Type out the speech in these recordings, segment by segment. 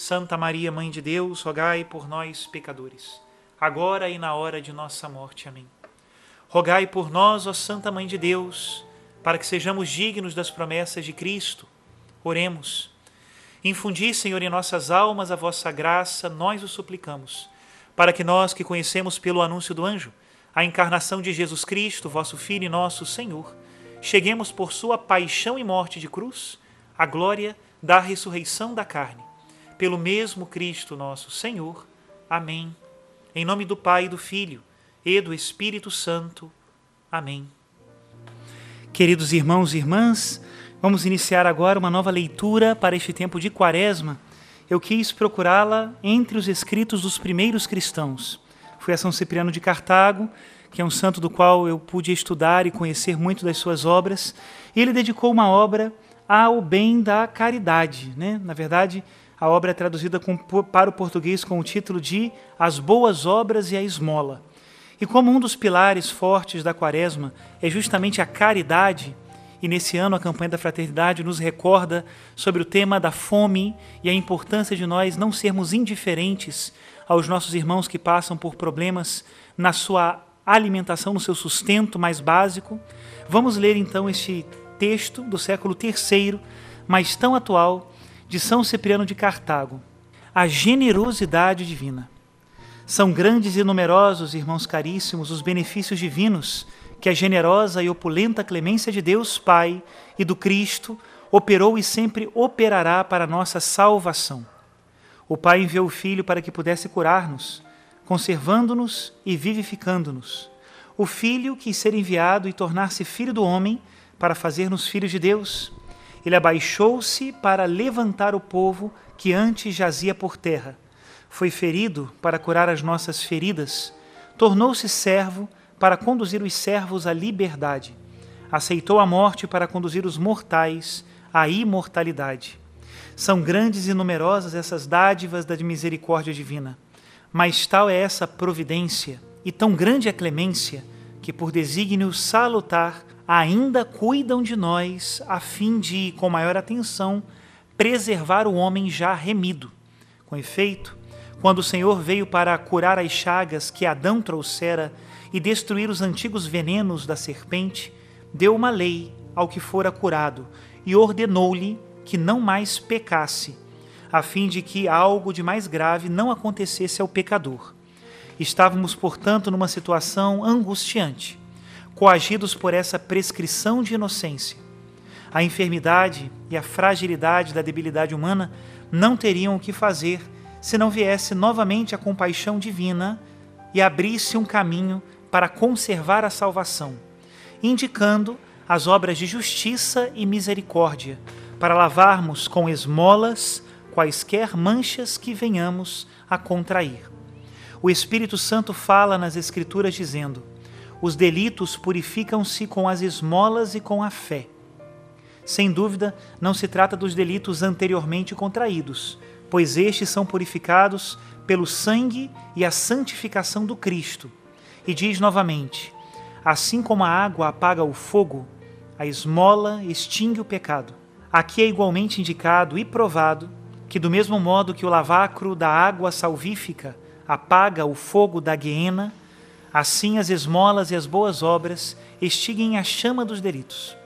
Santa Maria, Mãe de Deus, rogai por nós, pecadores, agora e na hora de nossa morte. Amém. Rogai por nós, ó Santa Mãe de Deus, para que sejamos dignos das promessas de Cristo. Oremos. Infundi, Senhor, em nossas almas a vossa graça, nós o suplicamos, para que nós que conhecemos pelo anúncio do anjo a encarnação de Jesus Cristo, vosso Filho e nosso Senhor, cheguemos por sua paixão e morte de cruz à glória da ressurreição da carne pelo mesmo Cristo nosso Senhor. Amém. Em nome do Pai, do Filho e do Espírito Santo. Amém. Queridos irmãos e irmãs, vamos iniciar agora uma nova leitura para este tempo de Quaresma. Eu quis procurá-la entre os escritos dos primeiros cristãos. Fui a São Cipriano de Cartago, que é um santo do qual eu pude estudar e conhecer muito das suas obras, e ele dedicou uma obra ao bem da caridade, né? Na verdade, a obra é traduzida com, para o português com o título de As Boas Obras e a Esmola. E como um dos pilares fortes da Quaresma é justamente a caridade, e nesse ano a campanha da fraternidade nos recorda sobre o tema da fome e a importância de nós não sermos indiferentes aos nossos irmãos que passam por problemas na sua alimentação, no seu sustento mais básico. Vamos ler então este texto do século III, mas tão atual de São Cipriano de Cartago, a generosidade divina. São grandes e numerosos, irmãos caríssimos, os benefícios divinos que a generosa e opulenta clemência de Deus Pai e do Cristo operou e sempre operará para nossa salvação. O Pai enviou o Filho para que pudesse curar-nos, conservando-nos e vivificando-nos. O Filho quis ser enviado e tornar-se filho do homem para fazer-nos filhos de Deus ele abaixou-se para levantar o povo que antes jazia por terra. Foi ferido para curar as nossas feridas. Tornou-se servo para conduzir os servos à liberdade. Aceitou a morte para conduzir os mortais à imortalidade. São grandes e numerosas essas dádivas da misericórdia divina, mas tal é essa providência e tão grande a clemência que, por desígnio salutar, ainda cuidam de nós a fim de, com maior atenção, preservar o homem já remido. Com efeito, quando o Senhor veio para curar as chagas que Adão trouxera e destruir os antigos venenos da serpente, deu uma lei ao que fora curado e ordenou-lhe que não mais pecasse, a fim de que algo de mais grave não acontecesse ao pecador. Estávamos, portanto, numa situação angustiante coagidos por essa prescrição de inocência. A enfermidade e a fragilidade da debilidade humana não teriam o que fazer se não viesse novamente a compaixão divina e abrisse um caminho para conservar a salvação, indicando as obras de justiça e misericórdia, para lavarmos com esmolas quaisquer manchas que venhamos a contrair. O Espírito Santo fala nas Escrituras dizendo: os delitos purificam-se com as esmolas e com a fé. Sem dúvida, não se trata dos delitos anteriormente contraídos, pois estes são purificados pelo sangue e a santificação do Cristo. E diz novamente: Assim como a água apaga o fogo, a esmola extingue o pecado. Aqui é igualmente indicado e provado que, do mesmo modo que o lavacro da água salvífica apaga o fogo da guiena, Assim as esmolas e as boas obras extinguem a chama dos delitos.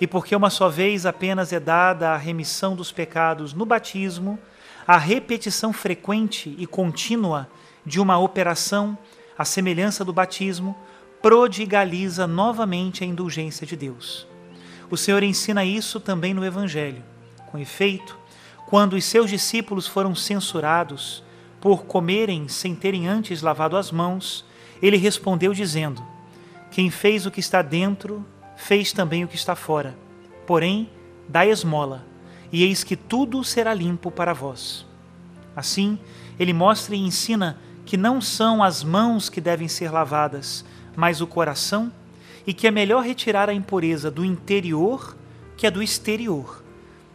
E porque uma só vez apenas é dada a remissão dos pecados no batismo, a repetição frequente e contínua de uma operação, à semelhança do batismo, prodigaliza novamente a indulgência de Deus. O Senhor ensina isso também no Evangelho. Com efeito, quando os seus discípulos foram censurados por comerem sem terem antes lavado as mãos, ele respondeu dizendo: Quem fez o que está dentro, fez também o que está fora. Porém, dai esmola, e eis que tudo será limpo para vós. Assim, ele mostra e ensina que não são as mãos que devem ser lavadas, mas o coração, e que é melhor retirar a impureza do interior que a do exterior.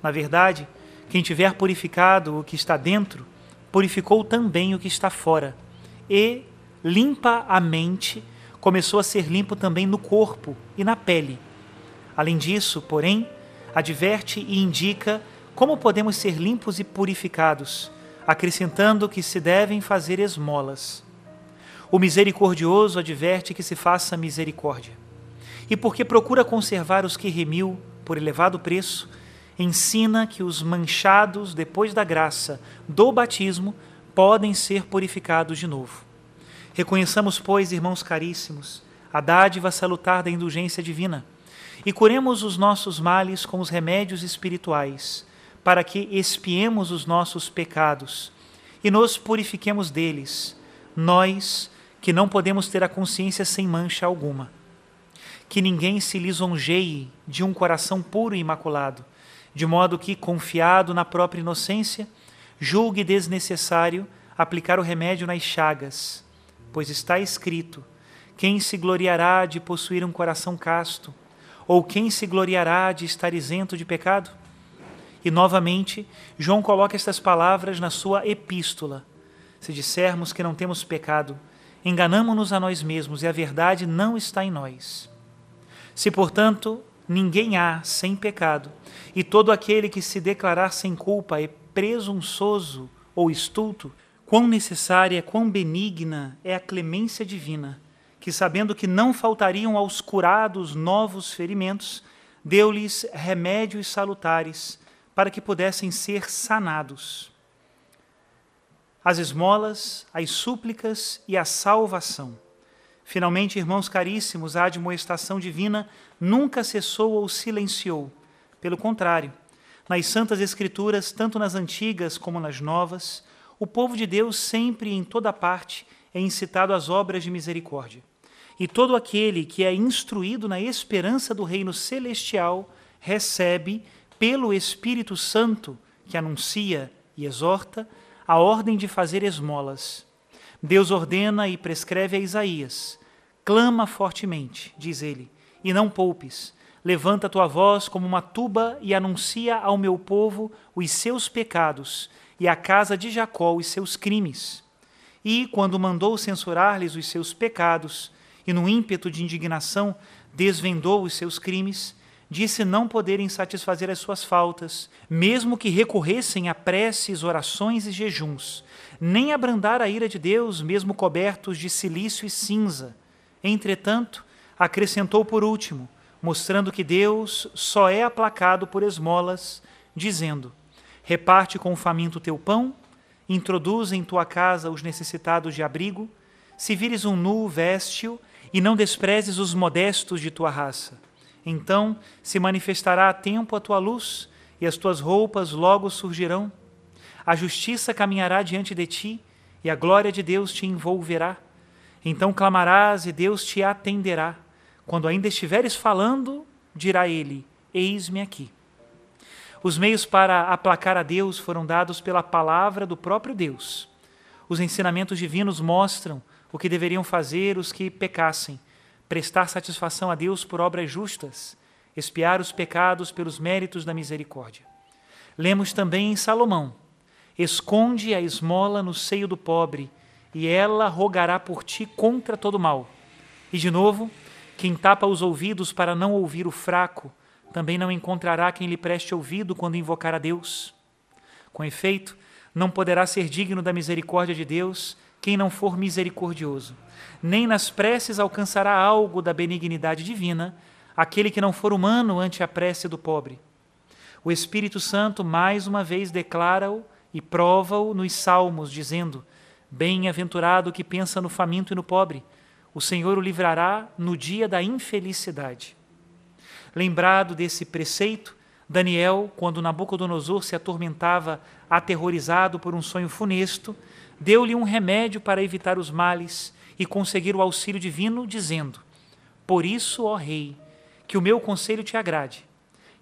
Na verdade, quem tiver purificado o que está dentro, purificou também o que está fora. E limpa a mente, começou a ser limpo também no corpo e na pele. Além disso, porém, adverte e indica como podemos ser limpos e purificados, acrescentando que se devem fazer esmolas. O misericordioso adverte que se faça misericórdia. E porque procura conservar os que remiu por elevado preço, ensina que os manchados depois da graça do batismo podem ser purificados de novo. Reconheçamos, pois, irmãos caríssimos, a dádiva salutar da indulgência divina e curemos os nossos males com os remédios espirituais, para que expiemos os nossos pecados e nos purifiquemos deles, nós que não podemos ter a consciência sem mancha alguma. Que ninguém se lisonjeie de um coração puro e imaculado, de modo que, confiado na própria inocência, julgue desnecessário aplicar o remédio nas chagas, pois está escrito: quem se gloriará de possuir um coração casto? Ou quem se gloriará de estar isento de pecado? E novamente, João coloca estas palavras na sua epístola. Se dissermos que não temos pecado, enganamo-nos a nós mesmos e a verdade não está em nós. Se, portanto, ninguém há sem pecado, e todo aquele que se declarar sem culpa é presunçoso ou estulto, quão necessária, quão benigna é a clemência divina, que, sabendo que não faltariam aos curados novos ferimentos, deu-lhes remédios salutares para que pudessem ser sanados as esmolas, as súplicas e a salvação. Finalmente, irmãos caríssimos, a admoestação divina nunca cessou ou silenciou. Pelo contrário, nas Santas Escrituras, tanto nas antigas como nas novas, o povo de Deus sempre e em toda parte é incitado às obras de misericórdia. E todo aquele que é instruído na esperança do reino celestial recebe, pelo Espírito Santo, que anuncia e exorta, a ordem de fazer esmolas. Deus ordena e prescreve a Isaías: clama fortemente, diz ele, e não poupes. Levanta tua voz como uma tuba e anuncia ao meu povo os seus pecados e à casa de Jacó os seus crimes. E, quando mandou censurar-lhes os seus pecados, e no ímpeto de indignação desvendou os seus crimes, disse não poderem satisfazer as suas faltas, mesmo que recorressem a preces, orações e jejuns, nem abrandar a ira de Deus, mesmo cobertos de silício e cinza. Entretanto, acrescentou por último, mostrando que Deus só é aplacado por esmolas, dizendo: Reparte com o faminto teu pão, introduz em tua casa os necessitados de abrigo, se vires um nu, veste-o, e não desprezes os modestos de tua raça então se manifestará a tempo a tua luz, e as tuas roupas logo surgirão. A justiça caminhará diante de ti, e a glória de Deus te envolverá. Então clamarás, e Deus te atenderá. Quando ainda estiveres falando, dirá ele: Eis-me aqui. Os meios para aplacar a Deus foram dados pela palavra do próprio Deus. Os ensinamentos divinos mostram o que deveriam fazer os que pecassem prestar satisfação a Deus por obras justas, expiar os pecados pelos méritos da misericórdia. Lemos também em Salomão: Esconde a esmola no seio do pobre, e ela rogará por ti contra todo mal. E de novo, quem tapa os ouvidos para não ouvir o fraco, também não encontrará quem lhe preste ouvido quando invocar a Deus. Com efeito, não poderá ser digno da misericórdia de Deus quem não for misericordioso. Nem nas preces alcançará algo da benignidade divina aquele que não for humano ante a prece do pobre. O Espírito Santo mais uma vez declara-o e prova-o nos salmos, dizendo: Bem-aventurado que pensa no faminto e no pobre, o Senhor o livrará no dia da infelicidade. Lembrado desse preceito, Daniel, quando Nabucodonosor se atormentava, aterrorizado por um sonho funesto, deu-lhe um remédio para evitar os males e conseguir o auxílio divino, dizendo: Por isso, ó Rei, que o meu conselho te agrade.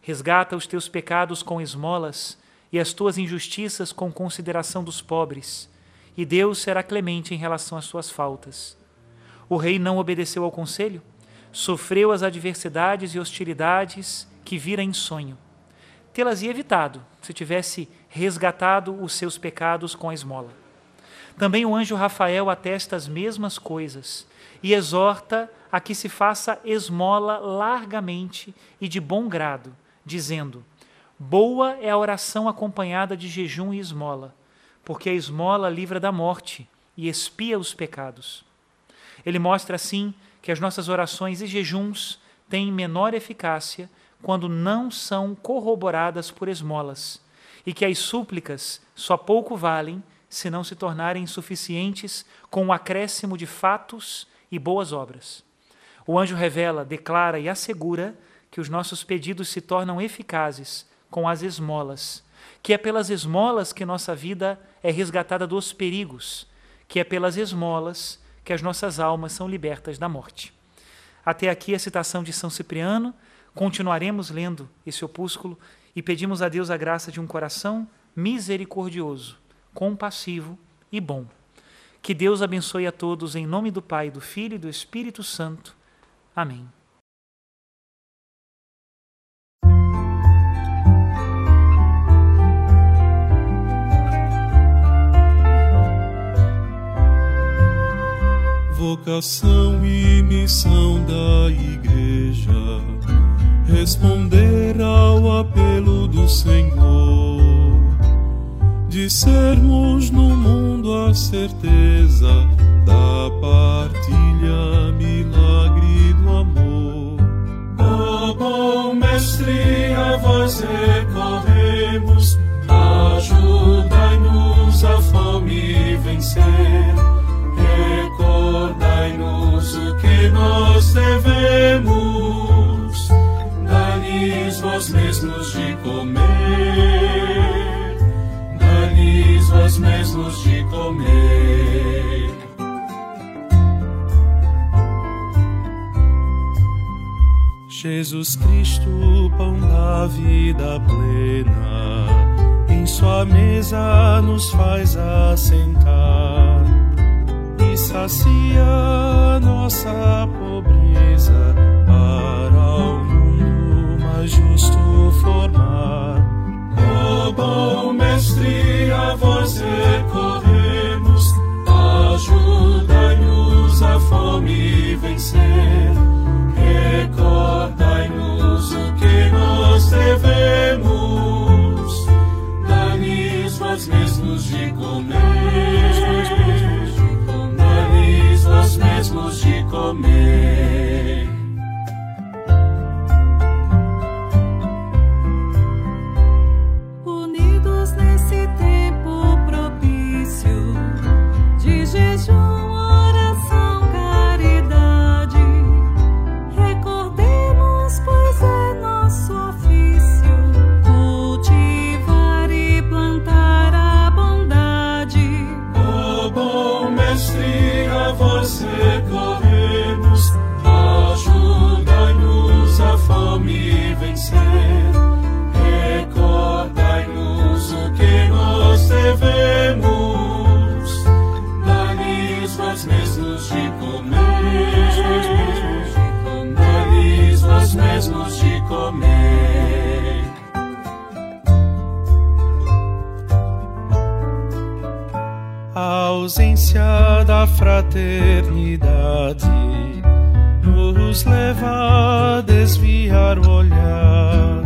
Resgata os teus pecados com esmolas e as tuas injustiças com consideração dos pobres, e Deus será clemente em relação às suas faltas. O rei não obedeceu ao conselho, sofreu as adversidades e hostilidades que vira em sonho. Tê-las evitado se tivesse resgatado os seus pecados com a esmola. Também o anjo Rafael atesta as mesmas coisas e exorta a que se faça esmola largamente e de bom grado, dizendo: Boa é a oração acompanhada de jejum e esmola, porque a esmola livra da morte e expia os pecados. Ele mostra assim que as nossas orações e jejuns têm menor eficácia quando não são corroboradas por esmolas, e que as súplicas só pouco valem se não se tornarem suficientes com o acréscimo de fatos e boas obras. O anjo revela, declara e assegura que os nossos pedidos se tornam eficazes com as esmolas, que é pelas esmolas que nossa vida é resgatada dos perigos, que é pelas esmolas que as nossas almas são libertas da morte. Até aqui a citação de São Cipriano. Continuaremos lendo esse opúsculo e pedimos a Deus a graça de um coração misericordioso, compassivo e bom. Que Deus abençoe a todos em nome do Pai, do Filho e do Espírito Santo. Amém. Vocação e missão da Igreja. Responder ao apelo do Senhor. De sermos no mundo a certeza da partilha, milagre do amor. Ó oh, bom Mestre, a vós recorremos, Jesus Cristo, pão da vida plena, em sua mesa nos faz assentar sacia nossa pobreza para o mundo mais justo formar. oh, bom mestre, a vós recorremos, vós mesmos de comer mesmos de comer. Fraternidade nos leva a desviar o olhar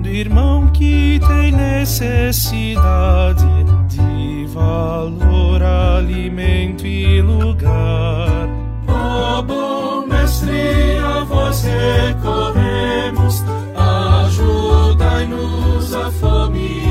do irmão que tem necessidade de valor, alimento e lugar. Ó oh, bom mestre, a vós recorremos, ajudai-nos a fome